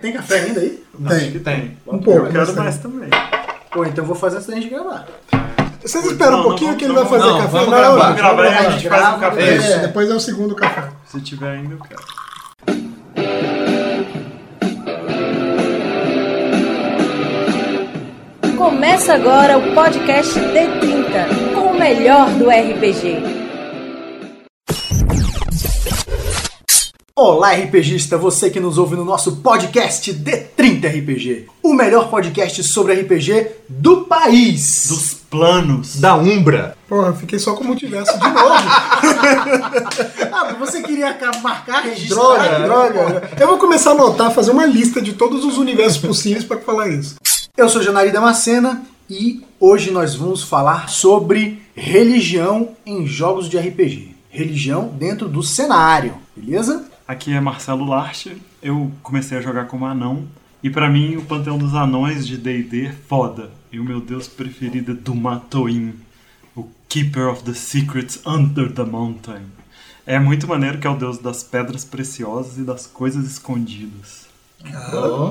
Tem café ainda aí? Acho que tem. Um pouco, Eu quero mas mais também. Pô, então eu vou fazer antes da gente gravar. Vocês esperam Não, um não, pouquinho não, que ele não, vai fazer não, café? vamos gravar, gente, gravar, vamos a gente faz um café. Isso, É. depois é o segundo café. Se tiver ainda, eu quero. Começa agora o podcast D30, com o melhor do RPG. Olá, RPGista, você que nos ouve no nosso podcast D30 RPG, o melhor podcast sobre RPG do país. Dos planos. Da Umbra. Porra, fiquei só com o multiverso de novo. Ah, você queria ca- marcar, registrar? droga, droga. Eu vou começar a anotar, fazer uma lista de todos os universos possíveis pra falar isso. Eu sou Janari Damascena e hoje nós vamos falar sobre religião em jogos de RPG. Religião dentro do cenário, beleza? Aqui é Marcelo Larche. Eu comecei a jogar como anão. E pra mim, o panteão dos anões de D&D é foda. E o meu deus preferido é Dumatoin. O Keeper of the Secrets Under the Mountain. É muito maneiro que é o deus das pedras preciosas e das coisas escondidas.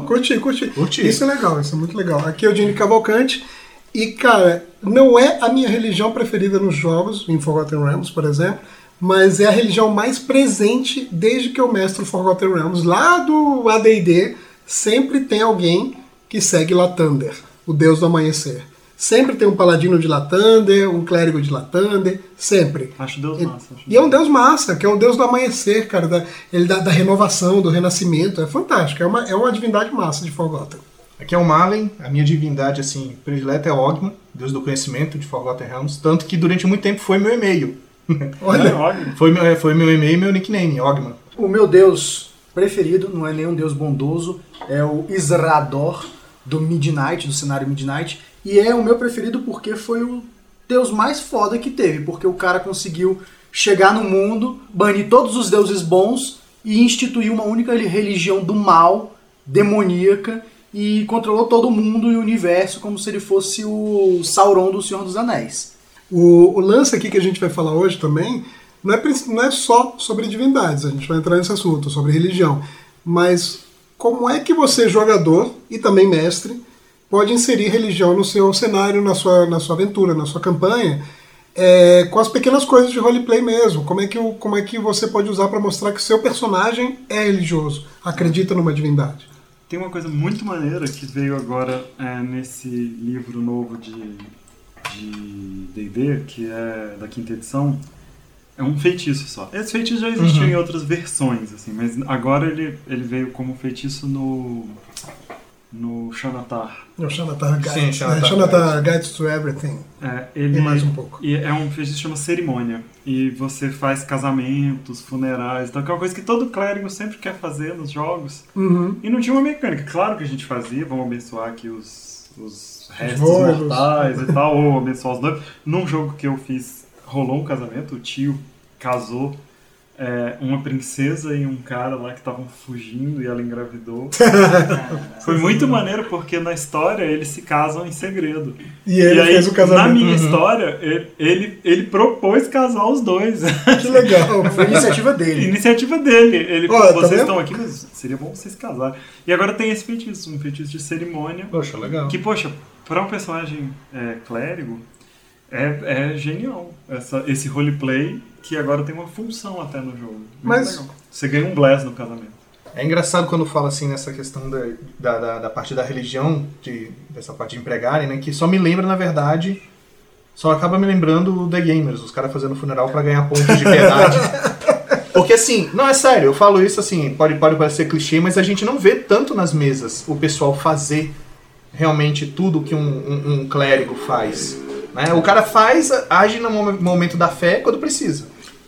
Curti, curti. Curti. Isso é legal, isso é muito legal. Aqui é o Dini Cavalcante. E, cara, não é a minha religião preferida nos jogos, em Forgotten Realms, por exemplo, mas é a religião mais presente desde que eu mestro Forgotten Realms. Lá do AD&D, sempre tem alguém que segue Latander, o deus do amanhecer. Sempre tem um paladino de Latander, um clérigo de Latander, sempre. Acho deus massa. acho E é um deus massa, que é um deus do amanhecer, cara, da, ele da, da renovação, do renascimento. É fantástico, é uma, é uma divindade massa de Forgotten. Aqui é o Malen, a minha divindade assim predileta é Ogma, deus do conhecimento de Forgotten Realms, tanto que durante muito tempo foi meu e-mail. Olha, Olha, Foi meu, é, foi meu e-mail e meu nickname, Ogma. O meu deus preferido não é nenhum deus bondoso, é o Isrador do Midnight, do cenário Midnight. E é o meu preferido porque foi o deus mais foda que teve, porque o cara conseguiu chegar no mundo, banir todos os deuses bons e instituir uma única religião do mal, demoníaca, e controlou todo mundo e o universo como se ele fosse o Sauron do Senhor dos Anéis. O, o lance aqui que a gente vai falar hoje também não é, não é só sobre divindades, a gente vai entrar nesse assunto, sobre religião. Mas como é que você, jogador e também mestre, pode inserir religião no seu cenário, na sua, na sua aventura, na sua campanha, é, com as pequenas coisas de roleplay mesmo. Como é que, como é que você pode usar para mostrar que seu personagem é religioso, acredita numa divindade? Tem uma coisa muito maneira que veio agora é, nesse livro novo de de D&D, que é da quinta edição, é um feitiço só. Esse feitiço já existiu em outras versões, assim, mas agora ele, ele veio como feitiço no no Xanatar. É o Xanatar Guides, Sim, né? Xanatar Xanatar Guides to Everything. É, ele Tem mais um pouco. E é um feitiço que chama cerimônia. E você faz casamentos, funerais, então que é uma coisa que todo clérigo sempre quer fazer nos jogos. Uhum. E não tinha uma mecânica. Claro que a gente fazia, vamos abençoar aqui os, os restos noivos. mortais e tal, ou abençoar os noivos. Num jogo que eu fiz, rolou um casamento, o tio casou é, uma princesa e um cara lá que estavam fugindo e ela engravidou. Foi muito maneiro porque na história eles se casam em segredo. E ele aí, fez o casamento. na minha história, ele, ele, ele propôs casar os dois. Que legal. Foi iniciativa dele. Iniciativa dele. Ele falou, tá vocês vendo? estão aqui, mas seria bom vocês casarem. E agora tem esse feitiço, um feitiço de cerimônia. Poxa, legal. Que, poxa, para um personagem é, clérigo, é, é genial. Essa, esse roleplay que agora tem uma função até no jogo. Muito Mas- legal. Você ganha um bless no casamento. É engraçado quando fala assim nessa questão da, da, da, da parte da religião, de, dessa parte de empregarem, né? Que só me lembra, na verdade, só acaba me lembrando o The Gamers, os caras fazendo funeral pra ganhar pontos de piedade. Porque assim, não é sério, eu falo isso assim, pode, pode parecer clichê, mas a gente não vê tanto nas mesas o pessoal fazer realmente tudo que um, um, um clérigo faz. Né? O cara faz, age no momen- momento da fé quando precisa.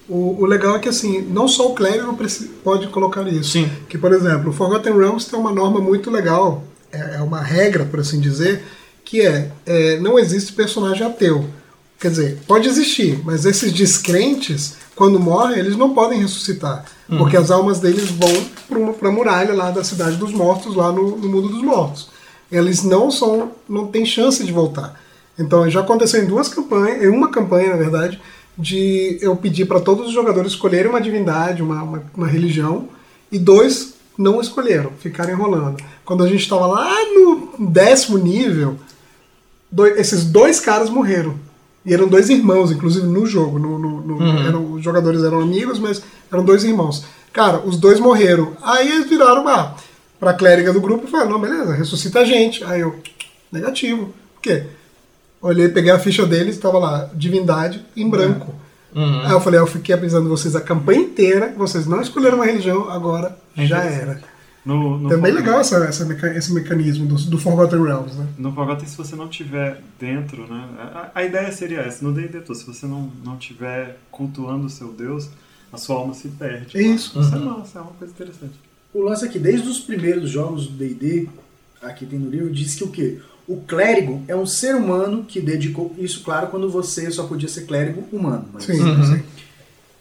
O, o legal é que assim, não só o clérigo pode colocar isso. Sim. Que, por exemplo, o Forgotten Realms tem uma norma muito legal, é, é uma regra, por assim dizer, que é, é, não existe personagem ateu. Quer dizer, pode existir, mas esses descrentes, quando morrem, eles não podem ressuscitar. Porque as almas deles vão para a muralha lá da cidade dos mortos, lá no, no mundo dos mortos. Eles não são, não têm chance de voltar. Então já aconteceu em duas campanhas, em uma campanha, na verdade, de eu pedir para todos os jogadores escolherem uma divindade, uma, uma, uma religião, e dois não escolheram, ficaram enrolando. Quando a gente estava lá no décimo nível, dois- esses dois caras morreram. E eram dois irmãos, inclusive, no jogo. No, no- no- eram, os jogadores eram amigos, mas eram dois irmãos. Cara, os dois morreram. Aí eles viraram ah, pra clériga do grupo e falaram, não, beleza, ressuscita a gente. Aí eu, negativo. Por quê? Olhei, peguei a ficha deles, estava lá, divindade em branco. Aí eu falei, eu fiquei avisando vocês a campanha inteira, vocês não escolheram uma religião, agora já era. No, no É bem Forgotten- legal essa, essa meca- esse mecanismo do, do Forgotten Realms, né? No Forgotten, se você não tiver dentro, né? A, a ideia seria essa, no D&D, se você não, não tiver cultuando o seu Deus, a sua alma se perde. É isso. Isso é massa, é uma coisa interessante. O lance aqui, desde os primeiros jogos do D&D, aqui tem no livro, diz que o quê? O clérigo é um ser humano que dedicou, isso claro quando você só podia ser clérigo humano, mas Sim, sim.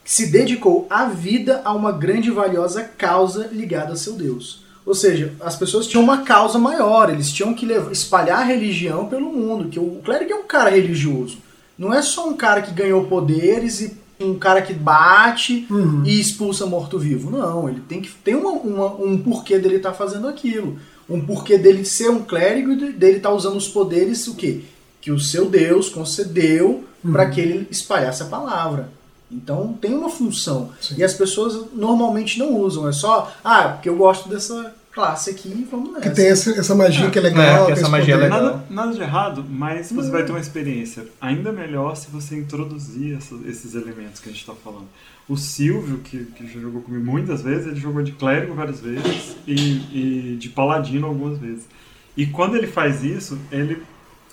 se dedicou a vida a uma grande e valiosa causa ligada a seu Deus. Ou seja, as pessoas tinham uma causa maior, eles tinham que levar- espalhar a religião pelo mundo, que o clérigo é um cara religioso. Não é só um cara que ganhou poderes e um cara que bate Uhum. e expulsa morto-vivo. Não, ele tem que ter uma- uma- um porquê dele estar fazendo aquilo. Um porquê dele ser um clérigo e de- dele estar usando os poderes o quê? Que o seu Deus concedeu para que ele espalhasse a palavra. Então tem uma função. Sim. E as pessoas normalmente não usam. É só, ah, porque eu gosto dessa classe aqui, vamos nessa. Que tem esse- essa magia que é É, legal. que tem essa magia é legal. Nada, nada de errado, mas você vai ter uma experiência ainda melhor se você introduzir essa- esses elementos que a gente está falando. O Silvio, que, que já jogou comigo muitas vezes, ele jogou de clérigo várias vezes e, e de paladino algumas vezes. E quando ele faz isso, ele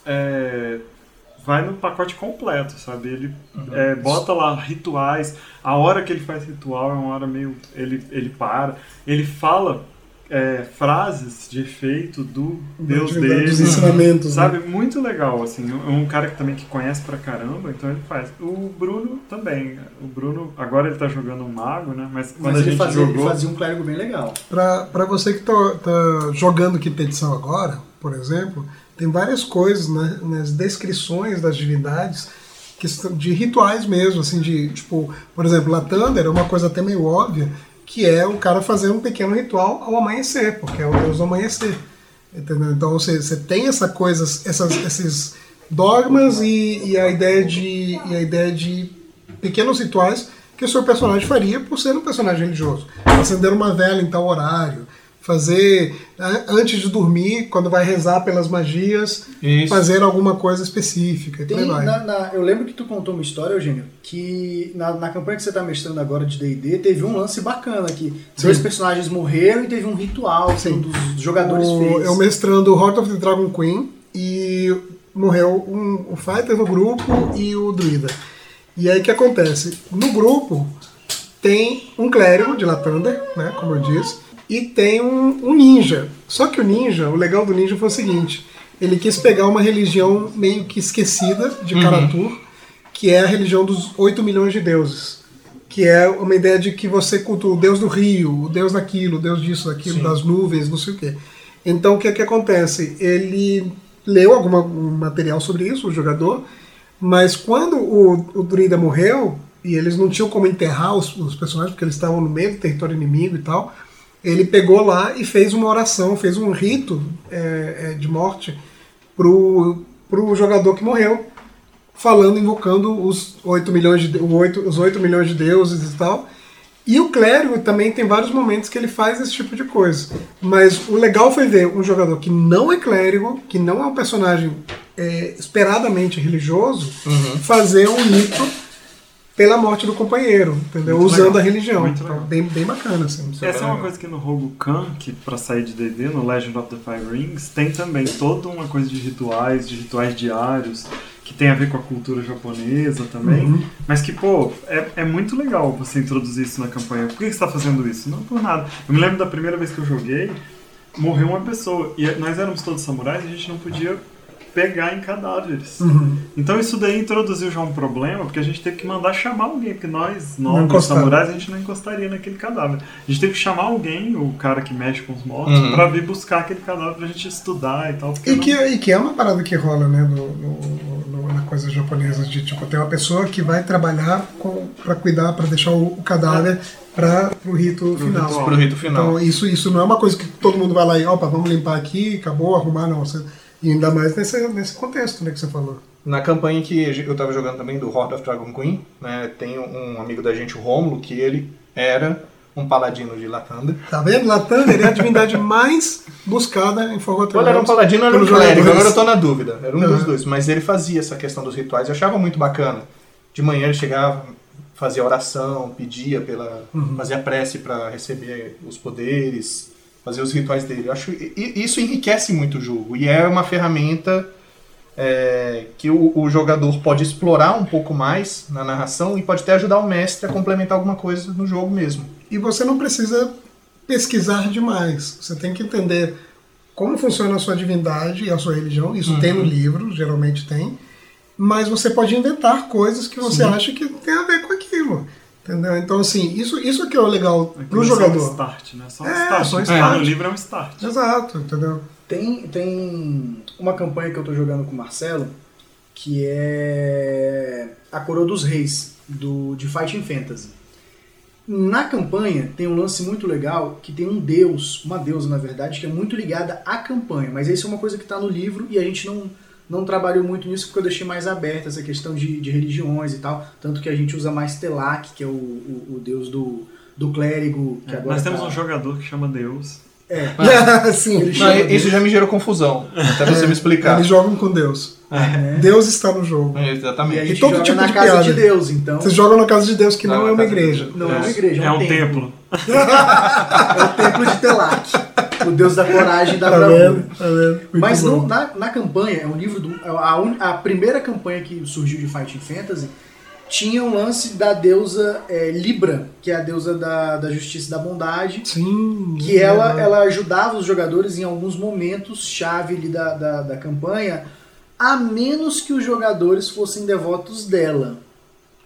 é, vai no pacote completo, sabe? Ele é, bota lá rituais. A hora que ele faz ritual é uma hora meio. Ele, ele para. Ele fala é, frases de efeito do Deus Dos dele. ensinamentos, né? Sabe? Muito legal, assim. É um cara que também que conhece pra caramba, então ele faz. O Bruno também. O Bruno, agora ele tá jogando um mago, né? Mas quando Mas a ele gente fazia, ele jogou. fazia um clérigo bem legal. Pra, pra você que tá, tá jogando quinta edição agora, por exemplo, tem várias coisas né, nas descrições das divindades que são de rituais mesmo, assim, de, tipo, por exemplo, Latander é uma coisa até meio óbvia, que é o cara fazer um pequeno ritual ao amanhecer, porque é o deus do amanhecer. Entendeu? Então você, você tem essa coisa, essas, esses dogmas e, e a ideia de e a ideia de pequenos rituais que o seu personagem faria por ser um personagem religioso. Acender uma vela em tal horário, fazer a- antes de dormir, quando vai rezar pelas magias, Isso. fazer alguma coisa específica. e Tem, na- na- eu lembro que tu contou uma história, Eugênio, que na, na campanha que você tá mestrando agora de D&D, teve um lance bacana que dois personagens morreram e teve um ritual que um dos jogadores o, fez. eu mestrando Heart of the Dragon Queen e morreu um, o Fighter do grupo e o Druida. E aí o que acontece? No grupo tem um clérigo de Lathander, né, como eu disse, e tem um, um ninja. Só que o ninja, o legal do ninja foi o seguinte, ele quis pegar uma religião meio que esquecida de Karatur, que é a religião dos 8 milhões de deuses. Que é uma ideia de que você cultua o deus do rio, o deus daquilo, o deus disso, daquilo, das nuvens, não sei o quê. Então o que, que acontece? Ele leu algum um material sobre isso, o jogador, mas quando o, o druida morreu, e eles não tinham como enterrar os, os personagens, porque eles estavam no meio do território inimigo e tal, ele pegou lá e fez uma oração, fez um rito é, é, de morte pro, pro jogador que morreu, falando, invocando os 8 milhões de, o 8, os 8 milhões de deuses e tal. E o clérigo também tem vários momentos que ele faz esse tipo de coisa. Mas o legal foi ver um jogador que não é clérigo, que não é um personagem é, esperadamente religioso, fazer um rito pela morte do companheiro, entendeu? Muito Usando legal. a religião. Muito Então, legal. bem, bem bacana, assim. Essa é uma coisa que no Rogukan, que pra sair de D&D, no Legend of the Five Rings, tem também toda uma coisa de rituais, de rituais diários, que tem a ver com a cultura japonesa também, mas que, pô, é, é muito legal você introduzir isso na campanha. Por que você tá fazendo isso? Não por nada. Eu me lembro da primeira vez que eu joguei, morreu uma pessoa, e nós éramos todos samurais e a gente não podia pegar em cadáveres. Uhum. Então isso daí introduziu já um problema, porque a gente teve que mandar chamar alguém, porque nós, encostava. samurais, a gente não encostaria naquele cadáver. A gente teve que chamar alguém, o cara que mexe com os mortos, Uhum. pra vir buscar aquele cadáver pra gente estudar e tal. E não- que, e que é uma parada que rola, né, no, no- no- na coisa japonesa, de tipo, tem uma pessoa que vai trabalhar pra cuidar, pra deixar o, o cadáver para o rito final. Pro rito final. Então, isso, isso não é uma coisa que todo mundo vai lá e, opa, vamos limpar aqui, acabou, arrumar, não. Você, e ainda mais nesse, nesse contexto né, que você falou. Na campanha que eu tava jogando também do Horde of Dragon Queen, né, tem um amigo da gente, o Romulo, que ele era um paladino de Latanda. Tá vendo? Latander é a divindade mais buscada em Forgotten Ou ele era um Realms paladino ou era um clérigo, agora eu tô na dúvida. Era um dos Uhum. dois. Mas ele fazia essa questão dos rituais, eu achava muito bacana. De manhã ele chegava, fazia oração, pedia pela. Uhum. fazia prece para receber os poderes, fazer os rituais dele. Eu acho isso enriquece muito o jogo. E é uma ferramenta é, que o, o jogador pode explorar um pouco mais na narração e pode até ajudar o mestre a complementar alguma coisa no jogo mesmo. E você não precisa pesquisar demais. Você tem que entender como funciona a sua divindade e a sua religião. Isso tem no livro, geralmente tem. Mas você pode inventar coisas que você acha que tem a ver com aquilo. Entendeu? Então, assim, isso, isso que é o legal Aquilo pro é só um jogador. start, né? Só um É, start. só um Tá start. no livro é um start. Exato, entendeu? Tem, tem uma campanha que eu tô jogando com o Marcelo, que é a Coroa dos Reis, do, de Fighting Fantasy. Na campanha tem um lance muito legal que tem um deus, uma deusa na verdade, que é muito ligada à campanha. Mas isso é uma coisa que está no livro e a gente não, não trabalhou muito nisso porque eu deixei mais aberta essa questão de, de religiões e tal. Tanto que a gente usa mais Telak, que é o, o, o deus do, do clérigo. Que agora Nós temos tá- um jogador que chama Deus. É, Sim, Ele Não, chama isso já me gerou confusão, até você me explicar. eles jogam com Deus. né? Deus está no jogo. E a Exatamente. gente todo joga tipo na de casa piada. de Deus, então. Vocês jogam na casa de Deus, que não, Não, é uma igreja. Não é uma igreja, É um templo. É o templo de Telak, o deus da coragem da Tá bravura. Tá Mas bom. no- na, na campanha, é um livro do. A, un- a primeira campanha que surgiu de Fighting Fantasy tinha um lance da deusa é, Libra, que é a deusa da, da justiça e da bondade. Sim. Que é ela, verdade. ela ajudava os jogadores em alguns momentos chave ali da, da, da campanha, a menos que os jogadores fossem devotos dela.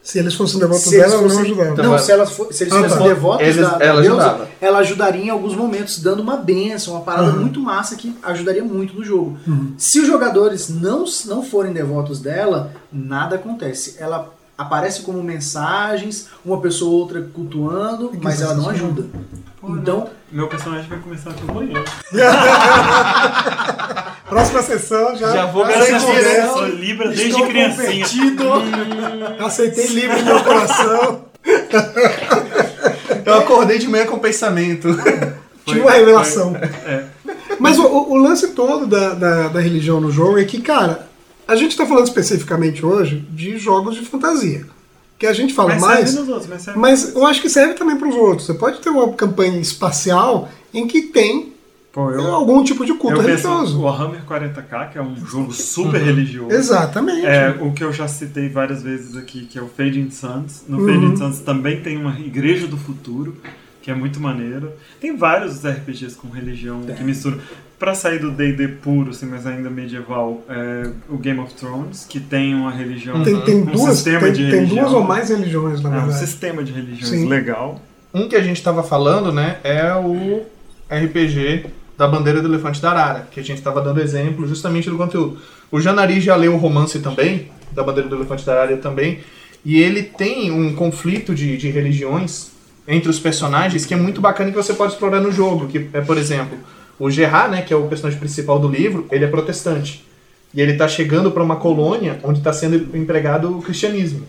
Se eles fossem devotos Se dela, ela não fossem- ajudava. Não, se, elas se eles Ah, fossem tá. devotos Eles- da, da ela deusa, ajudava. ela ajudaria em alguns momentos, dando uma benção, uma parada Uhum. muito massa que ajudaria muito no jogo. Uhum. Se os jogadores não, não forem devotos dela, nada acontece. Ela aparece como mensagens, uma pessoa ou outra cultuando, Que mas ela não ajuda. Então, Meu personagem vai começar aqui amanhã. Próxima sessão já. Já vou garantir, né? é. Eu sou Libra desde estou criancinha. Aceitei livre no meu coração. Eu acordei de manhã com pensamento. Tive uma revelação. É. Mas o, o- lance todo da, da, da religião no jogo é que, cara, a gente tá falando especificamente hoje de jogos de fantasia. Que a gente fala Mas mais. serve nos outros, mas serve Mas eu acho que serve também para os outros. Você pode ter uma campanha espacial em que tem Pô, eu, algum tipo de culto religioso. o Warhammer 40k, que é um jogo super religioso. Exatamente. É, o que eu já citei várias vezes aqui, que é o Fading Suns. No Uhum. Fading Suns também tem uma Igreja do Futuro, que é muito maneiro. Tem vários RPGs com religião que misturam. Pra sair do D&D puro, assim, mas ainda medieval, é o Game of Thrones, que tem uma religião, Tem, tem um duas, sistema tem, de tem religião. duas ou mais religiões, na É, um verdade. sistema de religiões Sim. legal. Um que a gente estava falando, né, é o RPG da Bandeira do Elefante da Arara, que a gente estava dando exemplo justamente do conteúdo. O Janari já leu o romance também, da Bandeira do Elefante da Arara também, e ele tem um conflito de, de religiões entre os personagens que é muito bacana que você pode explorar no jogo, que é, por exemplo, o Gerard, né, que é o personagem principal do livro, ele é protestante. E ele está chegando para uma colônia onde está sendo empregado o cristianismo,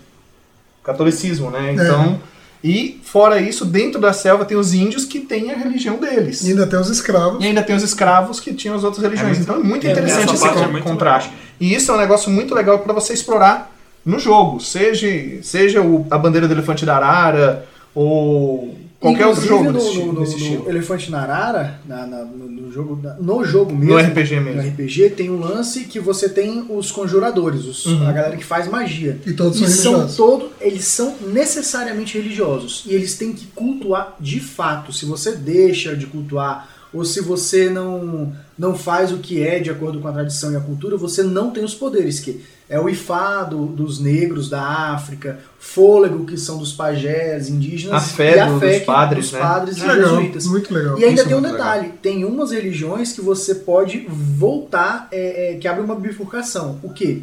o catolicismo, né? Então, e fora isso, dentro da selva tem os índios que têm a religião deles. E ainda tem os escravos. E ainda tem os escravos que tinham as outras religiões. É muito- então é muito é, interessante essa esse é con- muito contraste. legal. E isso é um negócio muito legal para você explorar no jogo. Seja, seja o- a bandeira do elefante da arara ou qualquer outro Inclusive, jogo no, desse, no, no- desse no estilo. Elefante na Arara, na- na- no, no jogo, no jogo mesmo, No RPG mesmo. no RPG, tem um lance que você tem os conjuradores, os- Uhum. a galera que faz magia. E todos são E são religiosos. todos, eles são necessariamente religiosos. E eles têm que cultuar de fato. Se você deixa de cultuar, ou se você não, não faz o que é de acordo com a tradição e a cultura, você não tem os poderes, que é o Ifá do- dos negros da África, fôlego, que são dos pajés indígenas, A fé e a do- fé dos que- padres, dos né? padres e Legal, jesuítas. muito legal. E ainda Isso é tem um detalhe, tem umas religiões que você pode voltar, é, é, que abre uma bifurcação. O quê?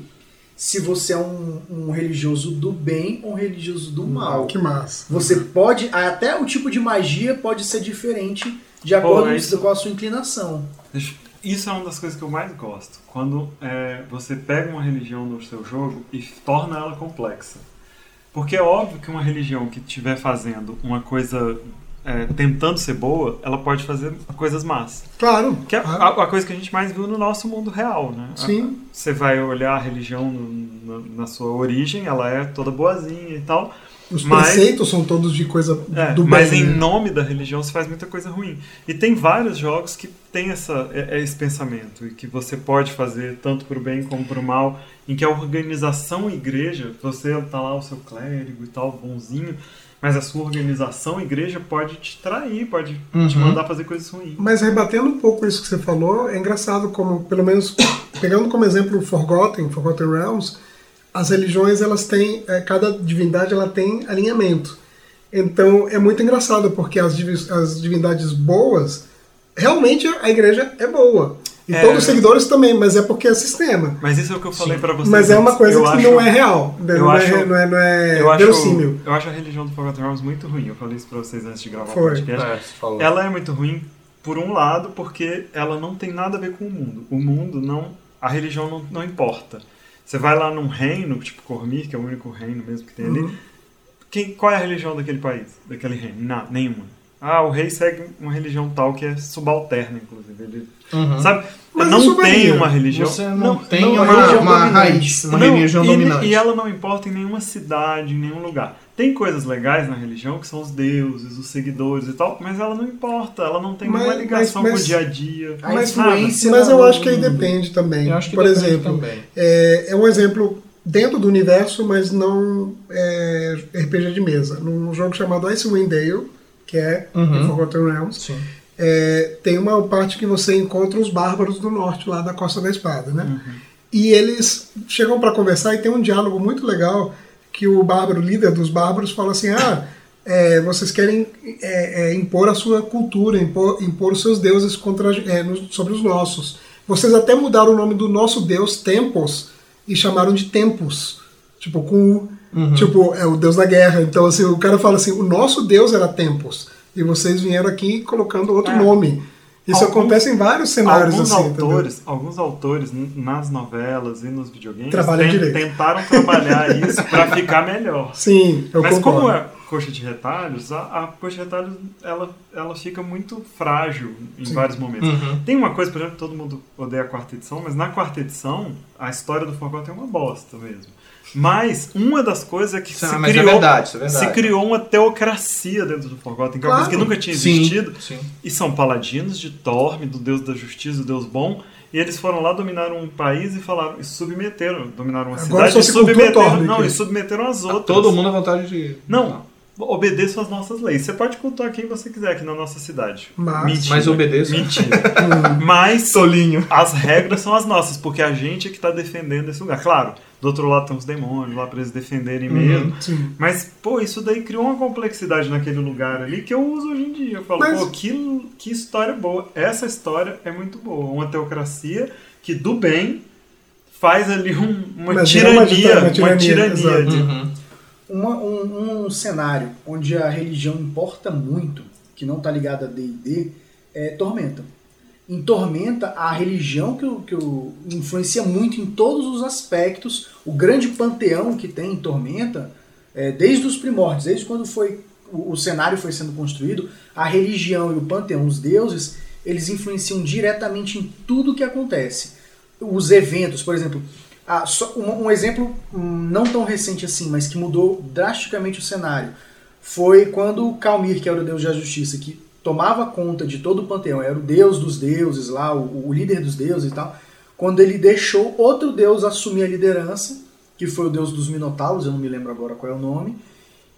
se você é um, um religioso do bem ou um religioso do mal. Que massa. Você pode, até o tipo de magia pode ser diferente de acordo é isso. com a sua inclinação. Deixa- Isso é uma das coisas que eu mais gosto. Quando é, você pega uma religião no seu jogo e torna ela complexa. Porque é óbvio que uma religião que estiver fazendo uma coisa é, tentando ser boa, ela pode fazer coisas más. Claro. Que é claro. a, a coisa que a gente mais viu no nosso mundo real, né? Sim. Você vai olhar a religião no- na, na sua origem, ela é toda boazinha e tal. Os Mas- preceitos são todos de coisa É, do bem. mas em né? nome da religião se faz muita coisa ruim. E tem vários jogos que tem essa, é- é esse pensamento, e que você pode fazer tanto para o bem como para o mal, em que a organização igreja, você tá lá o seu clérigo e tal, bonzinho, mas a sua organização igreja pode te trair, pode te Uhum. mandar fazer coisas ruins. Mas rebatendo um pouco isso que você falou, é engraçado como, pelo menos, pegando como exemplo o Forgotten, Forgotten Realms, as religiões, elas têm, é, cada divindade ela tem alinhamento. Então é muito engraçado, porque as, as divindades boas, realmente a igreja é boa. E É. todos os seguidores também, mas é porque é sistema. Mas isso é o que eu falei para vocês. Mas é uma coisa Eu que acho- não é real. né? eu Não, acho- é, não é, não é eu acho, verossímil. eu acho a religião do Forgotten Realms muito ruim. Eu falei isso pra vocês antes de gravar Foi. o podcast. É. Ela é muito ruim, por um lado, porque ela não tem nada a ver com o mundo. O mundo não. A religião não, não importa. Você vai lá num reino, tipo Cormir, que é o único reino mesmo que tem ali. Uhum. Quem, qual é a religião daquele país, daquele reino? Não, nenhuma. Ah, o rei segue uma religião tal que é subalterna, inclusive. Ele, Uhum. Sabe? Mas não tem varia. uma religião. Você não, tem não, uma, é religião uma dominante. raiz, uma Não, religião e, dominante. E ela não importa em nenhuma cidade, em nenhum lugar. Tem coisas legais na religião, que são os deuses, os seguidores e tal, mas ela não importa, ela não tem Mas- nenhuma ligação mas- com o dia a dia. A Mas- influência Mas eu acho que aí depende também. Eu acho que Por depende exemplo, também. É, é um exemplo dentro do universo, mas não é, RPG de mesa. Num jogo chamado Icewind Dale, que é Uhum. Forgotten Realms, Sim. é, tem uma parte que você encontra os bárbaros do norte, lá da Costa da Espada, né? Uhum. E eles chegam para conversar e tem um diálogo muito legal que o bárbaro, líder dos bárbaros, fala assim: ah, é, vocês querem é, é, impor a sua cultura, impor, impor os seus deuses contra, é, no- sobre os nossos. Vocês até mudaram o nome do nosso deus, Tempos, e chamaram de Tempos, tipo com U. Tipo, é o deus da guerra. Então, assim, o cara fala assim: o nosso deus era Tempos, e vocês vieram aqui colocando outro É. nome. Isso Alguns- acontece em vários cenários Alguns assim. entendeu? autores, alguns autores nas novelas e nos videogames tentaram trabalhar isso para ficar melhor. Sim, eu Mas concordo. como é coxa de retalhos, a, a coxa de retalhos ela, ela fica muito frágil em Sim. vários momentos. Uhum. Tem uma coisa, por exemplo, todo mundo odeia a quarta edição, mas na quarta edição a história do Forgotten é uma bosta mesmo. Mas uma das coisas é que se mas é criou, verdade, é se criou uma teocracia dentro do Forgotten, que é uma coisa que nunca tinha Sim, existido. sim. E são paladinos de Torme, do deus da justiça, do deus bom. E eles foram lá, dominaram um país e falaram, e submeteram, dominaram uma Agora cidade e submeteram, não, e submeteram as outras. Todo mundo à vontade de. Não, obedeça às nossas leis. Você pode cultuar quem você quiser aqui na nossa cidade. Mas- Mentira. Mas obedeça. Mentira. Mas Tolinho. as regras são as nossas, porque a gente é que está defendendo esse lugar. Claro, do outro lado tem os demônios lá para eles defenderem mesmo. Sim. Mas, pô, isso daí criou uma complexidade naquele lugar ali que eu uso hoje em dia. Eu falo, Mas- pô, que, que história boa. Essa história é muito boa. Uma teocracia que, do bem, faz ali um- uma, é tirania, uma uma uma tirania, tirania. de- Uhum. Uma- um, um cenário onde a religião importa muito, que não está ligado a D&D, é Tormenta. Em Tormenta, a religião que, que influencia muito em todos os aspectos. O grande panteão que tem em Tormenta, é, desde os primórdios, desde quando foi o, o cenário foi sendo construído, a religião e o panteão, os deuses, eles influenciam diretamente em tudo que acontece. Os eventos, por exemplo, ah, só um, um exemplo hum, não tão recente assim, mas que mudou drasticamente o cenário, foi quando o Calmir, que era o deus da justiça, que tomava conta de todo o panteão, era o deus dos deuses lá, o, o líder dos deuses e tal, quando ele deixou outro deus assumir a liderança, que foi o deus dos Minotauros, eu não me lembro agora qual é o nome,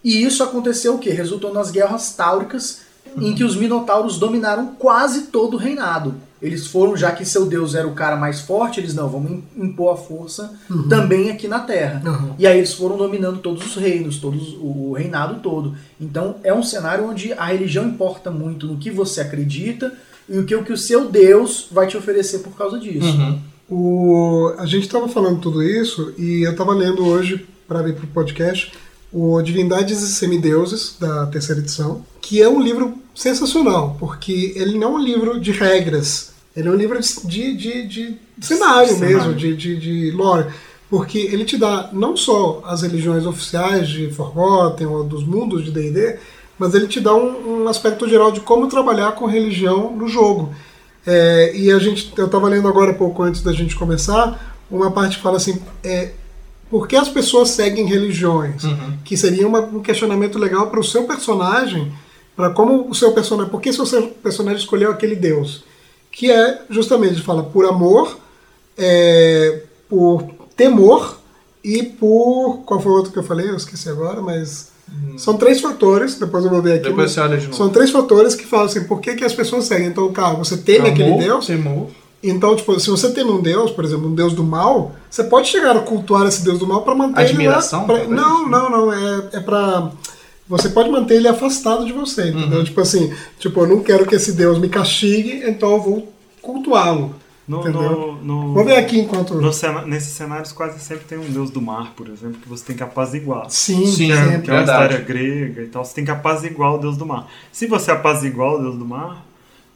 e isso aconteceu o quê? Resultou nas guerras táuricas, em que os Minotauros dominaram quase todo o reinado. Eles foram, já que seu deus era o cara mais forte, eles não, vamos im- impor a força também aqui na Terra. Uhum. E aí eles foram dominando todos os reinos, todos o reinado todo. Então é um cenário onde a religião importa muito no que você acredita e o que o, que o seu Deus vai te oferecer por causa disso. Uhum. O, a gente estava falando tudo isso e eu estava lendo hoje, para vir para o podcast, o Divindades e Semideuses, da terceira edição, que é um livro sensacional, porque ele não é um livro de regras, ele é um livro de, de, de cenário Cenário. mesmo, de, de, de lore. Porque ele te dá não só as religiões oficiais de Forgotten ou dos mundos de D&D, mas ele te dá um, um aspecto geral de como trabalhar com religião no jogo. É, e a gente, eu estava lendo agora pouco antes da gente começar uma parte que fala assim, é, por que as pessoas seguem religiões? Que seria uma- um questionamento legal para o seu personagem, para como o seu personagem, por que seu seu personagem escolheu aquele Deus? Que é justamente fala por amor, é, por temor e por qual foi o outro que eu falei? Eu esqueci agora, mas são três fatores. Depois eu vou ver aqui. Depois você olha de novo. São três fatores que falam assim, por que, que as pessoas seguem? Então, cara, você teme aquele Amor, Deus, temor. Então, tipo, se você tem um Deus, por exemplo, um Deus do mal, você pode chegar a cultuar esse Deus do mal para manter Admiração, ele talvez? Não, não, não. É, é pra. Você pode manter ele afastado de você, Uhum. entendeu? Tipo assim, tipo, eu não quero que esse Deus me castigue, então eu vou cultuá-lo. No, Entendeu? no, no, Vou ver aqui enquanto. no cena- nesses cenários quase sempre tem um deus do mar, por exemplo, que você tem que apaziguar. Sim, Sim, Que é, que é uma Verdade. história grega e tal. Você tem que apaziguar o deus do mar. Se você apaziguar o deus do mar,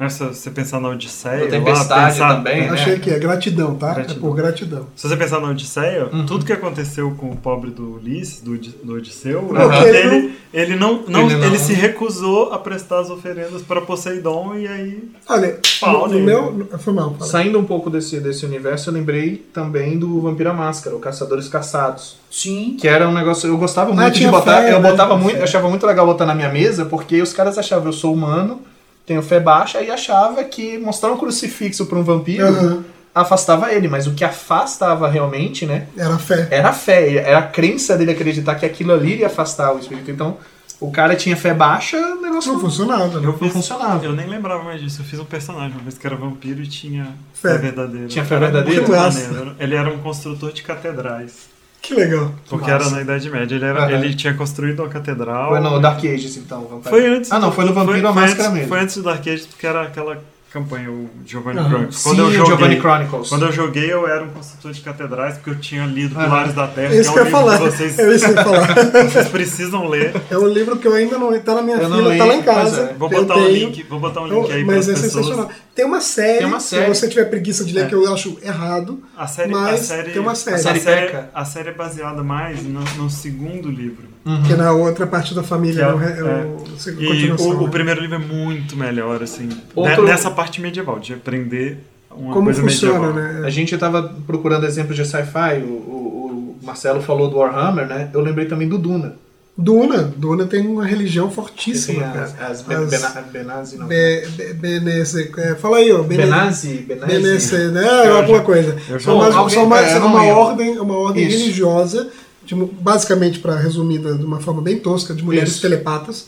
se você pensar na Odisseia, lá, tempestade pensar- também, né? Achei que é gratidão, tá? É Gratidão. por gratidão. Se você pensar na Odisseia, Uhum. tudo que aconteceu com o pobre do Ulisses, do, do Odisseu, é porque ele ele, ele, não, não, Ele ele, não- se recusou a prestar as oferendas para Poseidon e aí. Olha, Pau no, no meu. Foi mal, fala. Saindo um pouco desse, desse universo, eu lembrei também do Vampira Máscara, o Caçadores Caçados. Sim. Que era um negócio. Eu gostava Ah, muito de tinha botar. fé, eu né? botava muito. Eu achava muito legal botar na minha mesa, porque os caras achavam eu sou humano, tenho fé baixa, e achava que mostrar um crucifixo pra um vampiro Aham. afastava ele. Mas o que afastava realmente, né? Era fé. Era a fé, era a crença dele acreditar que aquilo ali iria afastar o espírito. Então, o cara tinha fé baixa, o negócio Não funcionava, né? Eu fiz, funcionava. Eu nem lembrava mais disso. Eu fiz um personagem uma vez que era vampiro e tinha Fé. fé, verdadeira. Tinha fé Era verdadeira? Maneiro. Ele era um construtor de catedrais. Que legal. Porque Massa. era na Idade Média. Ele, era, Aham. ele tinha construído uma catedral. Foi no Dark Ages, então. Vampire. Foi antes. Ah, não, foi no Vampiro foi, a foi Máscara antes, mesmo. Foi antes do Dark Ages, porque era aquela campanha, o Giovanni Aham. Chronicles. Sim, Quando eu o joguei, Giovanni Chronicles. Quando eu joguei, eu era um construtor de catedrais, porque eu tinha lido. Pilares da Terra, É isso que é eu um falar. que vocês, É isso que eu ia falar. vocês precisam ler. É um livro que eu ainda não. Tá na minha Eu não fila, li, tá lá em mas casa. é. Vou eu botar, um link, vou botar um Então, link aí mas para é as pessoas. sensacional. Tem uma série, Tem uma série. se você tiver preguiça de ler, É. que eu acho errado. A série, Mas a série, tem uma série. A A série série, peca. a série é baseada mais no, no segundo livro. Que na outra parte da família Que é- não é, é é. o, a E continuação. o, o né? primeiro livro é muito melhor, assim, Outro- ne- nessa parte medieval, de aprender uma Como coisa funciona, medieval. né? A gente tava procurando exemplos de sci-fi, o, o- o Marcelo falou do Warhammer, né? Eu lembrei também do Duna. Duna. Duna tem uma religião fortíssima, tem as, as, Ben- As- Bena- Benazi, não. Be, be, Benesse- é, fala aí, ó. Bene- Benazi, Benazi. Benesse, né? Alguma coisa. São mais, Alguém- são mais- é, uma ordem, uma ordem Isso. religiosa, de- basicamente, para resumida de uma forma bem tosca, de mulheres Isso. telepatas.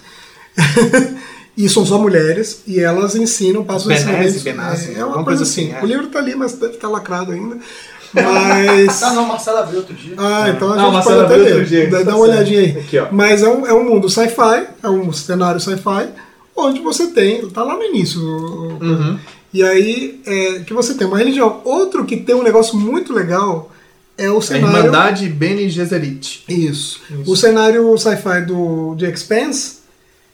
e são só mulheres, e elas ensinam, passam ensinamentos. Benassi, é, é uma coisa assim. assim, é. O livro tá ali, mas deve estar lacrado ainda. Mas. Ah, não, Marcelo abriu outro dia. Ah, então a Não, gente Marcelo pode até ler. outro dia, Dá, tá dá uma olhadinha aí. Aqui, ó. Mas é um, é um mundo sci-fi, é um cenário sci-fi, onde você tem, tá lá no início, Uhum. e aí é, que você tem uma religião. Outro que tem um negócio muito legal é o A cenário... Irmandade Bene Gesserit. Isso. O cenário sci-fi do de Expanse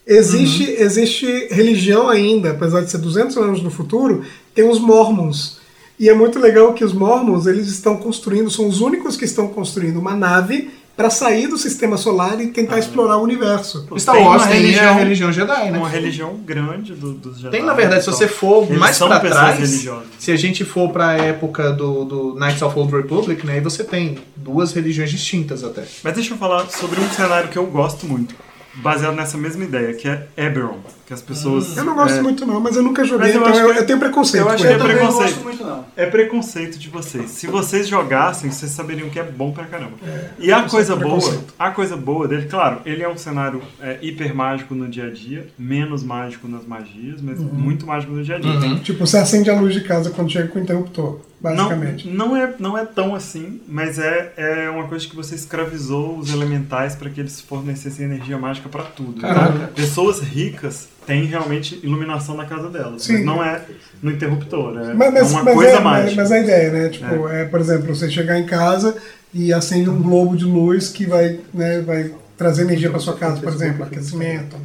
existe Uhum. existe religião ainda, apesar de ser 200 anos no futuro, tem os Mormons. E é muito legal que os Mormons, eles estão construindo, são os únicos que estão construindo uma nave para sair do sistema solar e tentar explorar o universo. Star Tem Wars uma tem religião- a religião Jedi, né? Uma religião grande do, dos Jedi. Tem, na verdade, se então, você for mais pessoas trás, religiosas. se a gente for pra época do, do Knights of Old Republic, né, aí você tem duas religiões distintas até. Mas deixa eu falar sobre um cenário que eu gosto muito, baseado nessa mesma ideia, que é Eberron. Que as pessoas. Eu não gosto é, muito não, mas eu nunca joguei, Mas eu então acho eu, que- eu tenho preconceito eu com acho que é preconceito. gosto muito, não. É preconceito de vocês. Se vocês jogassem, vocês saberiam que é bom pra caramba. e a coisa boa, preconceito. a coisa boa dele, claro, ele é um cenário é, hiper mágico no dia a dia, menos mágico nas magias, mas Uhum. muito mágico no dia a dia. Tipo, você acende a luz de casa quando chega com o interruptor. Basicamente. Não, não, é, não é tão assim, mas é, é uma coisa que você escravizou os elementais para que eles fornecessem energia mágica para tudo. Então, Caraca. pessoas ricas têm realmente iluminação na casa delas, Sim. mas não é no interruptor, é, Mas, é mas, uma mas coisa é, mas, mágica. mas a ideia, né? Tipo, é. por exemplo, você chegar em casa e acende um globo de luz que vai, né, vai trazer energia para sua casa, por exemplo, aquecimento,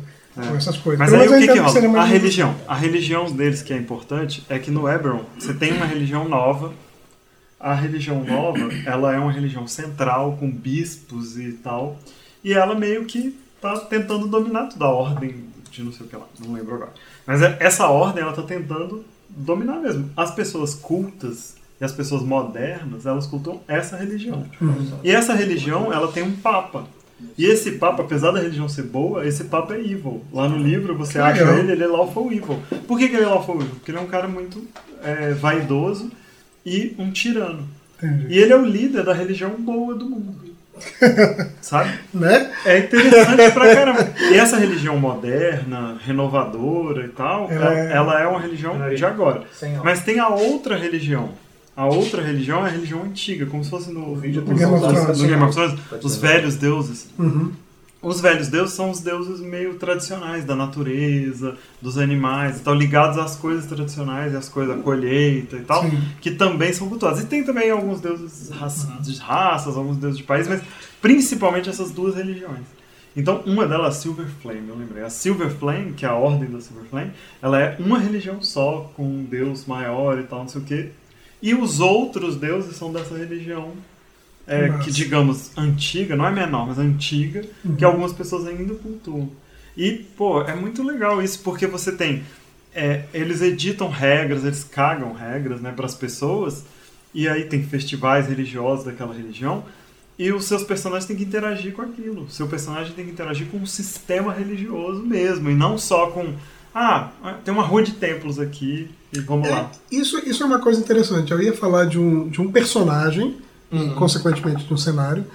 ou essas coisas. Mas aí o que, que rola? A mais- religião. A religião deles que é importante é que no Eberron você tem uma religião nova. A religião nova, ela é uma religião central, com bispos e tal. E ela meio que tá tentando dominar toda a ordem de não sei o que lá, não lembro agora. Mas é- essa ordem, ela tá tentando dominar mesmo. As pessoas cultas e as pessoas modernas, elas cultuam essa religião. E essa religião, ela tem um papa. E esse papa, apesar da religião ser boa, esse papa é evil. Lá no livro você Que acha legal. ele, ele é lawful evil. Por que, que ele é lawful evil? Porque ele é um cara muito é, vaidoso e um tirano. Entendi. E ele é o líder da religião boa do mundo. Sabe? Né? É interessante pra caramba. E essa religião moderna, renovadora e tal, Ela ela, é- ela é uma religião de agora. Alma. Mas tem a outra religião. A outra religião é a religião antiga, como se fosse no vídeo do Game of Thrones. no Game of Thrones, os velhos deuses. Uhum. Os velhos deuses são os deuses meio tradicionais da natureza, dos animais, estão ligados às coisas tradicionais, às coisas da colheita e tal, Sim. que também são cultuados. E tem também alguns deuses raça- de raças, alguns deuses de países, mas principalmente essas duas religiões. Então, uma delas, Silver Flame, eu lembrei. A Silver Flame, que é a ordem da Silver Flame, ela é uma religião só, com um deus maior e tal, não sei o quê. E os outros deuses são dessa religião é, que, digamos, antiga, não é menor, mas antiga, que algumas pessoas ainda cultuam. E, pô, é muito legal isso, porque você tem. é, eles editam regras, eles cagam regras né, para as pessoas, e aí tem festivais religiosos daquela religião, e os seus personagens têm que interagir com aquilo. O seu personagem tem que interagir com um sistema religioso mesmo, e não só com. Ah, tem uma rua de templos aqui, e vamos lá. É, isso, isso é uma coisa interessante. Eu ia falar de um, de um personagem, consequentemente de um cenário,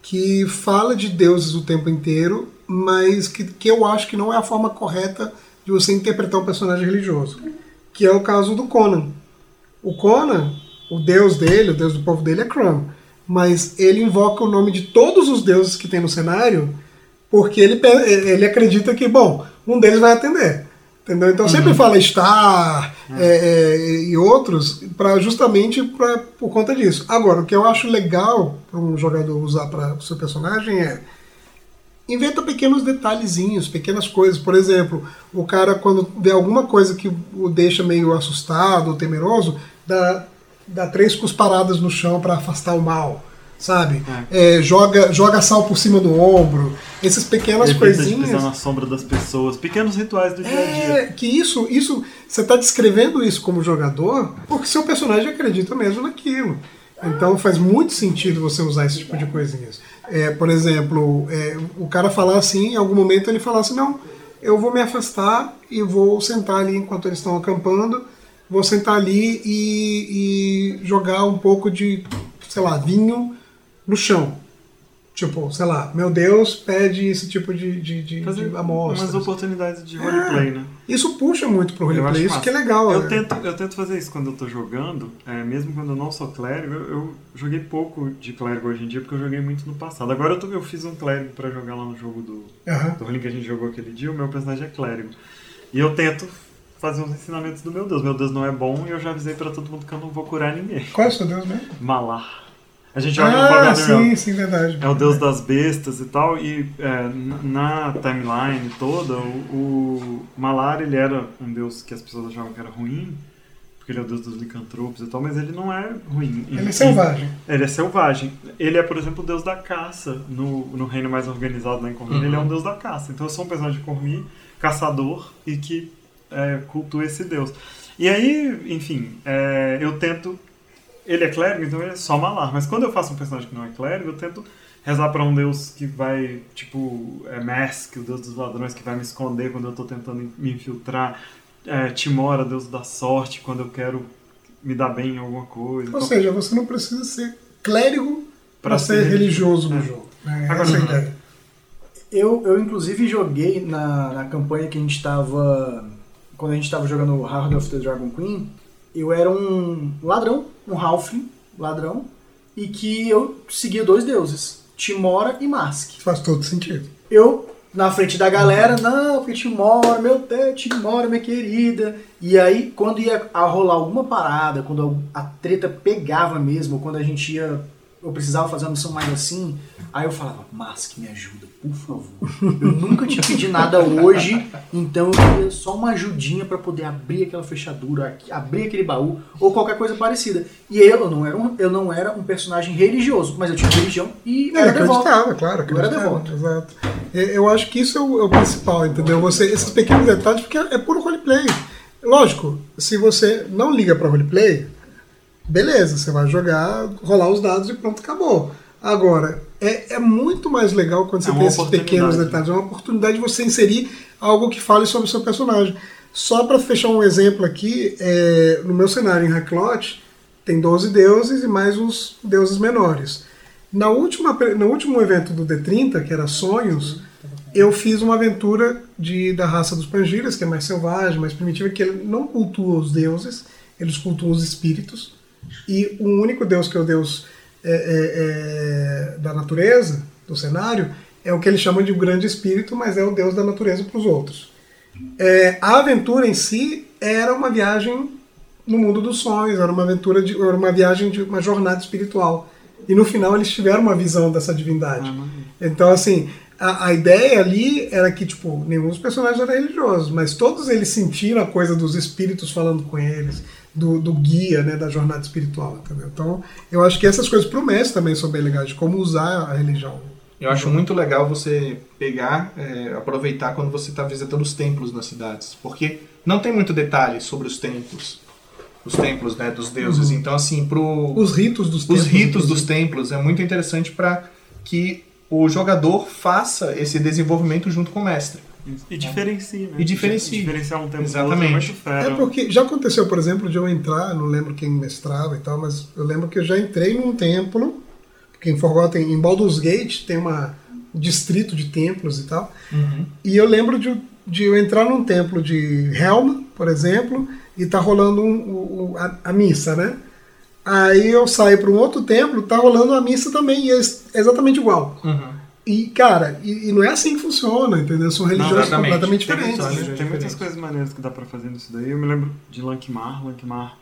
que fala de deuses o tempo inteiro, mas que, que eu acho que não é a forma correta de você interpretar um personagem religioso. Que é o caso do Conan. O Conan, o deus dele, o deus do povo dele é Crum. Mas ele invoca o nome de todos os deuses que tem no cenário, porque ele, ele acredita que, bom, um deles vai atender. Entendeu? Então sempre fala Star é, é, e outros para justamente pra, por conta disso. Agora, o que eu acho legal para um jogador usar para o seu personagem é inventa pequenos detalhezinhos, pequenas coisas. Por exemplo, o cara quando vê alguma coisa que o deixa meio assustado ou temeroso, dá, dá três cusparadas no chão para afastar o mal. Sabe? É, joga, joga sal por cima do ombro. Essas pequenas Evita de coisinhas. pisar na sombra das pessoas, pequenos rituais do dia a dia. É, que isso, isso, você está descrevendo isso como jogador porque seu personagem acredita mesmo naquilo. Então faz muito sentido você usar esse tipo de coisinhas. É, por exemplo, é, o cara falar assim, em algum momento ele falar assim, não, eu vou me afastar e vou sentar ali enquanto eles estão acampando, vou sentar ali e, e jogar um pouco de, sei lá, vinho no chão. Tipo, sei lá, meu Deus pede esse tipo de, de, de, Fazer de amostras. umas oportunidades de roleplay, né? Isso puxa muito pro Eu roleplay, isso massa. que é legal. Eu né? tento, eu tento fazer isso quando eu tô jogando, é, mesmo quando eu não sou clérigo. Eu, eu joguei pouco de clérigo hoje em dia, porque eu joguei muito no passado. Agora eu, tô- eu fiz um clérigo pra jogar lá no jogo do, Aham. do rolinho que a gente jogou aquele dia, o meu personagem é clérigo. E eu tento fazer uns ensinamentos do meu Deus. Meu Deus não é bom e eu já avisei pra todo mundo que eu não vou curar ninguém. Qual é o seu Deus mesmo? Malar. A gente joga no Ah, Forgotten Realms. sim, sim, verdade. É o deus das bestas e tal, e é, na timeline toda, o, o Malar ele era um deus que as pessoas achavam que era ruim, porque ele é o deus dos licantropos e tal, mas ele não é ruim. Ele é selvagem. Ele é selvagem. Ele é, por exemplo, o deus da caça no, no reino mais organizado lá em Cormir. Ele é um deus da caça. Então eu sou um personagem de Cormir, caçador, e que é, cultua esse deus. E aí, enfim, é, eu tento. Ele é clérigo, então ele é só malar. Mas quando eu faço um personagem que não é clérigo, eu tento rezar pra um deus que vai, tipo, é Mask, o deus dos ladrões, que vai me esconder quando eu tô tentando me infiltrar. É, Timora, deus da sorte, quando eu quero me dar bem em alguma coisa. Ou Então, seja, você não precisa ser clérigo para Pra ser ser religioso no É. jogo. né? Agora- Essa é a ideia. Eu, eu inclusive joguei na, na campanha que a gente tava. Quando a gente tava jogando Heart of the Dragon Queen, eu era um ladrão, um halfling, ladrão, e que eu seguia dois deuses, Timora e Mask. Faz todo sentido. Eu, na frente da galera, não, porque Timora, meu Deus, Timora, minha querida. E aí, quando ia rolar alguma parada, quando a treta pegava mesmo, quando a gente ia, eu precisava fazer uma missão mais assim, aí eu falava, Mask, me ajuda, por favor. Eu nunca te pedi nada hoje, então eu queria só uma ajudinha pra poder abrir aquela fechadura, abrir aquele baú, ou qualquer coisa parecida. E eu não era um, eu não era um personagem religioso, mas eu tinha religião e eu É, era devoto. acreditava, claro, Eu era acreditava. devoto. Exato. Eu acho que isso é o, é o principal, entendeu? Você, esses pequenos detalhes, porque é, é puro roleplay. Lógico, se você não liga pra roleplay, beleza, você vai jogar, rolar os dados e pronto, acabou. Agora, é, é muito mais legal quando você É tem esses pequenos detalhes. É uma oportunidade de você inserir algo que fale sobre o seu personagem. Só para fechar um exemplo aqui, é, no meu cenário em Hacklot, tem 12 deuses e mais uns deuses menores. Na última, no último evento do D30, que era Sonhos, eu fiz uma aventura de, da raça dos Pangiras, que é mais selvagem, mais primitiva, que ele não cultua os deuses, eles cultuam os espíritos. E o único deus que é o deus é, é, é, da natureza, do cenário, é o que eles chamam de o grande espírito, mas é o deus da natureza para os outros. É, a aventura em si era uma viagem no mundo dos sonhos, era uma aventura de, era uma viagem de uma jornada espiritual. E no final eles tiveram uma visão dessa divindade. Então, assim, a, a ideia ali era que, tipo, nenhum dos personagens era religioso, mas todos eles sentiram a coisa dos espíritos falando com eles, do, do guia, né, da jornada espiritual, entendeu? Então, eu acho que essas coisas pro mestre também são bem legais, de como usar a religião. Eu acho muito legal você pegar, é, aproveitar quando você está visitando os templos nas cidades, porque não tem muito detalhe sobre os templos, os templos né, dos deuses. Então, assim, pro, Os ritos dos os templos, ritos dos templos é muito interessante para que o jogador faça esse desenvolvimento junto com o mestre. E diferencia, né? E diferencia. Diferenciar um tempo do Exatamente. outro é fera. É porque já aconteceu, por exemplo, de eu entrar, não lembro quem mestrava e tal, mas eu lembro que eu já entrei num templo, porque em Forgotten, em Baldur's Gate tem uma um distrito de templos e tal, e eu lembro de, de eu entrar num templo de Helm, por exemplo, e tá rolando um- o- o- a, a missa, né? Aí eu saio para um outro templo, tá rolando a missa também, e é ex- exatamente igual. E, cara, e, e não é assim que funciona, entendeu? São religiões exatamente. completamente Tem, diferentes. muitas, né? tem muitas coisas maneiras que dá pra fazer nisso daí. Eu me lembro de Lankmar. Lankmar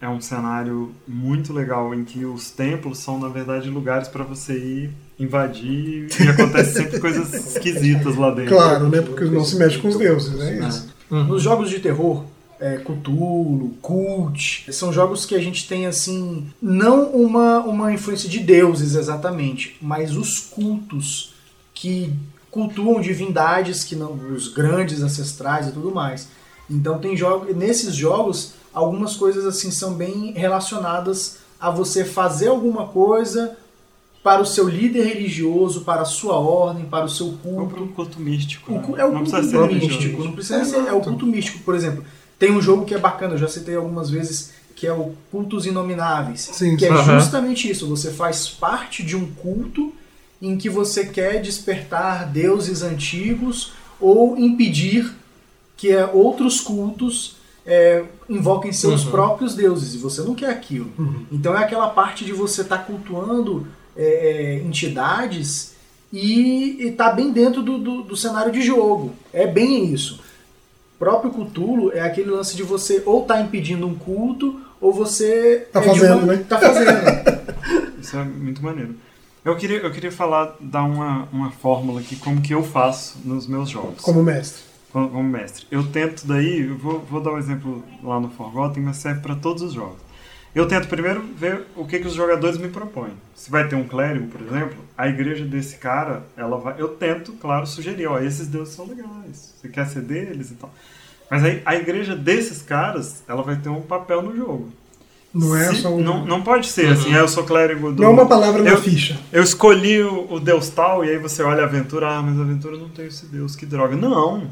é um cenário muito legal em que os templos são, na verdade, lugares pra você ir invadir e acontece sempre coisas esquisitas lá dentro. Claro, né? Porque não se mexe com os deuses, né? Isso. Nos jogos de terror, é, Cthulhu, Cult, são jogos que a gente tem assim, não uma, uma influência de deuses exatamente, mas os cultos que cultuam divindades que não os grandes ancestrais e tudo mais. Então tem jogos nesses jogos algumas coisas assim são bem relacionadas a você fazer alguma coisa para o seu líder religioso, para a sua ordem, para o seu É um culto. culto místico. O né? cu- é o não culto místico, religioso. não precisa ser, é o culto místico, por exemplo. Tem um jogo que é bacana, eu já citei algumas vezes, que é o Cultos Inomináveis. Sim, que é sim. Aham. justamente isso, você faz parte de um culto em que você quer despertar deuses antigos ou impedir que é, outros cultos é, invoquem seus Uhum. próprios deuses, e você não quer aquilo. Então é aquela parte de você estar cultuando é, é, entidades e está bem dentro do, do, do cenário de jogo. É bem isso. O próprio Cthulhu é aquele lance de você ou tá impedindo um culto ou você Tá é fazendo, uma- né? Tá fazendo. Isso é muito maneiro. Eu queria, eu queria falar, dar uma, uma fórmula aqui, como que eu faço nos meus jogos. Como mestre. como, como mestre. Eu tento daí, eu vou, vou dar um exemplo lá no Forgotten, mas serve para todos os jogos. Eu tento primeiro ver o que, que os jogadores me propõem. Se vai ter um clérigo, por exemplo, a igreja desse cara, ela vai, eu tento, claro, sugerir, ó, esses deuses são legais, você quer ser deles e tal. Mas aí a igreja desses caras, ela vai ter um papel no jogo. Não é Se- só um... não, não pode ser assim, ah, eu sou clérigo do. Não é uma palavra na eu, ficha. eu escolhi o, o deus tal, e aí você olha a aventura, ah, mas a aventura não tem esse deus, que droga. Não!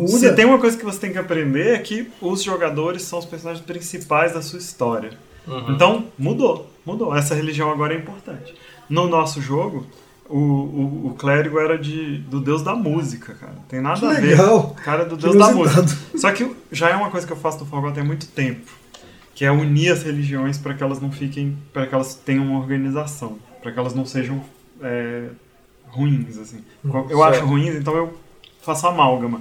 Muda. Se tem uma coisa que você tem que aprender é que os jogadores são os personagens principais da sua história. Então, mudou. Mudou. Essa religião agora é importante. No nosso jogo, o, o, o clérigo era de, do deus da música, cara. Tem nada Que a ver. legal. O cara é do Que deus da inusitado. música. Só que já é uma coisa que eu faço no Forgotten há muito tempo. que é unir as religiões para que elas não fiquem, para que elas tenham uma organização, para que elas não sejam é, ruins, assim. eu acho certo. ruins, então eu faço amálgama.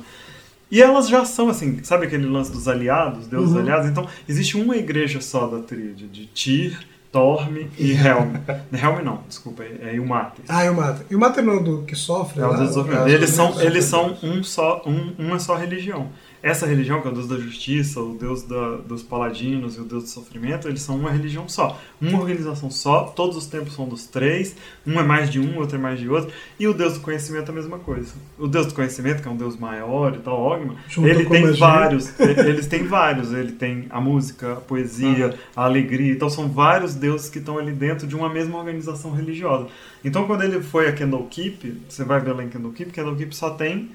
E elas já são assim, sabe aquele lance dos aliados, deuses aliados? Então, existe uma igreja só da tríade, de Tyr, Torme e Helm. Helm não, desculpa, é Ilmater. Ah, e o Mater. E o Mater não é do que sofre? É lá? É, Eles do- são, eles são um só, um, uma só religião. Essa religião, que é o deus da justiça, o deus da- dos paladinos e o deus do sofrimento, eles são uma religião só. Uma organização só, todos os templos são dos três, um é mais de um, outro é mais de outro. E o deus do conhecimento é a mesma coisa. O deus do conhecimento, que é um deus maior e tal, Ogma, ele tem magia. vários. Eles têm vários. Ele tem a música, a poesia, a alegria. Então são vários deuses que estão ali dentro de uma mesma organização religiosa. Então quando ele foi a Candlekeep, você vai ver lá em Candlekeep, Candlekeep só tem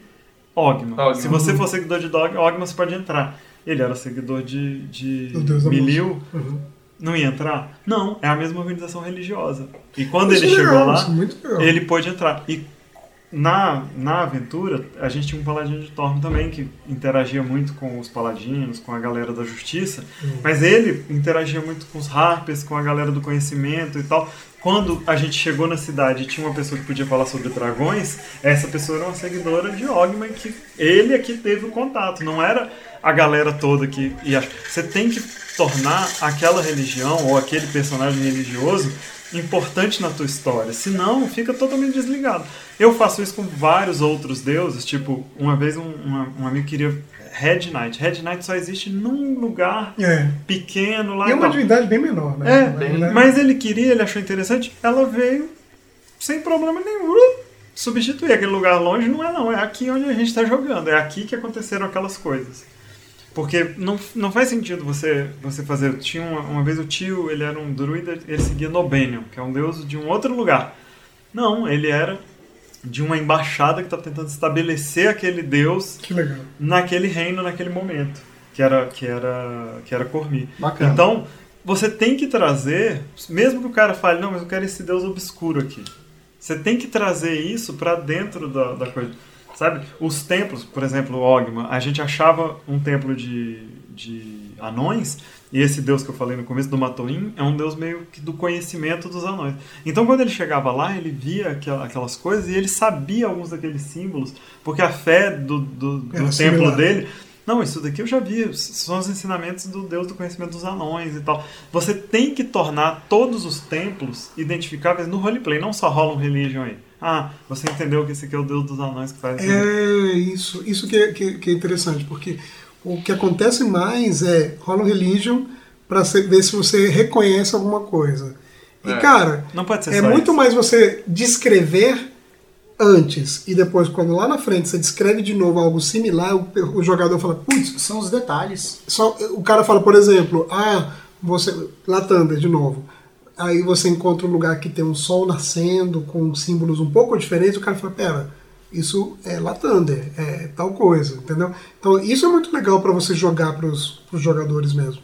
Ogma. Ogma. Se você for seguidor de Dog, Ogma você pode entrar. Ele era seguidor de, de Miliu, Uhum. não ia entrar? Não, é a mesma organização religiosa. E quando Isso ele é chegou legal, lá, é ele pôde entrar. E na, na aventura, a gente tinha um paladino de Torme também, que interagia muito com os paladinos, com a galera da justiça, mas ele interagia muito com os harpers, com a galera do conhecimento e tal. Quando a gente chegou na cidade e tinha uma pessoa que podia falar sobre dragões, essa pessoa era uma seguidora de Ogma, que ele é que teve o contato, não era a galera toda que ia. Você tem que tornar aquela religião ou aquele personagem religioso importante na tua história, senão fica totalmente desligado. Eu faço isso com vários outros deuses, tipo, uma vez um, um amigo queria Red Knight. Red Knight só existe num lugar É. pequeno lá E é uma divindade bem menor, né? É, Na verdade. mas ele queria, ele achou interessante, ela veio sem problema nenhum. uh, Substituir aquele lugar longe não é não, é aqui onde a gente está jogando, é aqui que aconteceram aquelas coisas. Porque não, não faz sentido você, você fazer. Tinha uma, uma vez o tio, ele era um druida, ele seguia Nobenion, que é um deus de um outro lugar. Não, ele era de uma embaixada que está tentando estabelecer aquele deus Que legal. naquele reino naquele momento, que era que era que era Cormi. Bacana. Então, você tem que trazer, mesmo que o cara fale, não, mas eu quero esse deus obscuro aqui. Você tem que trazer isso para dentro da, da coisa. Sabe? Os templos, por exemplo, Ogma, a gente achava um templo de, de anões, e esse deus que eu falei no começo, do Matoim, é um deus meio que do conhecimento dos anões. Então, quando ele chegava lá, ele via aquela- aquelas coisas e ele sabia alguns daqueles símbolos, porque a fé do, do, do templo similar. dele não, isso daqui eu já vi. São os ensinamentos do Deus do conhecimento dos anões e tal. Você tem que tornar todos os templos identificáveis no roleplay. Não só rola um religion aí. Ah, você entendeu que esse aqui é o Deus dos anões que faz isso. É isso, isso que é, que, que é interessante, porque o que acontece mais é rola um religion para ver se você reconhece alguma coisa. E É. cara, Não pode ser é muito isso. mais você descrever antes e depois quando lá na frente você descreve de novo algo similar, o, o jogador fala, putz, São os detalhes. só, o cara fala, por exemplo, ah, você. Latanda, de novo. Aí você encontra um lugar que tem um sol nascendo, com símbolos um pouco diferentes, o cara fala, pera, isso é Latander, é tal coisa, entendeu? Então isso é muito legal para você jogar para os jogadores mesmo.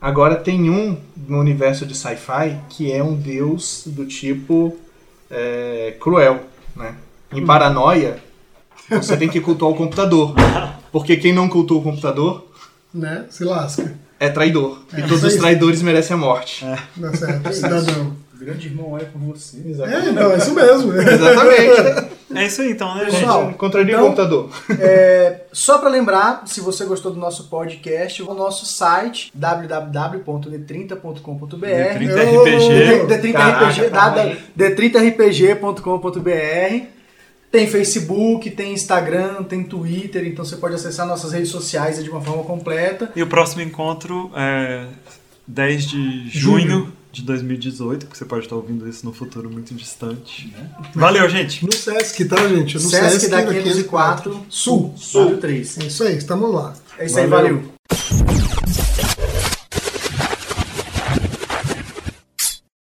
Agora tem um no universo de sci-fi que é um deus do tipo é, cruel, né? Em Paranoia, você tem que cultuar o computador. Porque quem não cultua o computador Né? Se lasca. é traidor. É, e todos isso os traidores merecem a morte. Dá certo, cidadão. O grande irmão olha por você. É, não, é isso mesmo. Exatamente. É isso aí então, né, Pessoal, gente? Contraria Então- o computador. É, só para lembrar, se você gostou do nosso podcast, o nosso site www.d30.com.br D30RPG. D30RPG, Caraca, calma dada- aí. d30rpg.com.br tem Facebook, tem Instagram, tem Twitter, então você pode acessar nossas redes sociais de uma forma completa. E o próximo encontro é 10 de junho de 2018, que você pode estar ouvindo isso no futuro muito distante. Valeu, gente! No Sesc, tá, gente? No Sesc da daqui 504 Sul, Sul. Sul 3. É isso aí, estamos lá. É isso aí, Valeu. valeu.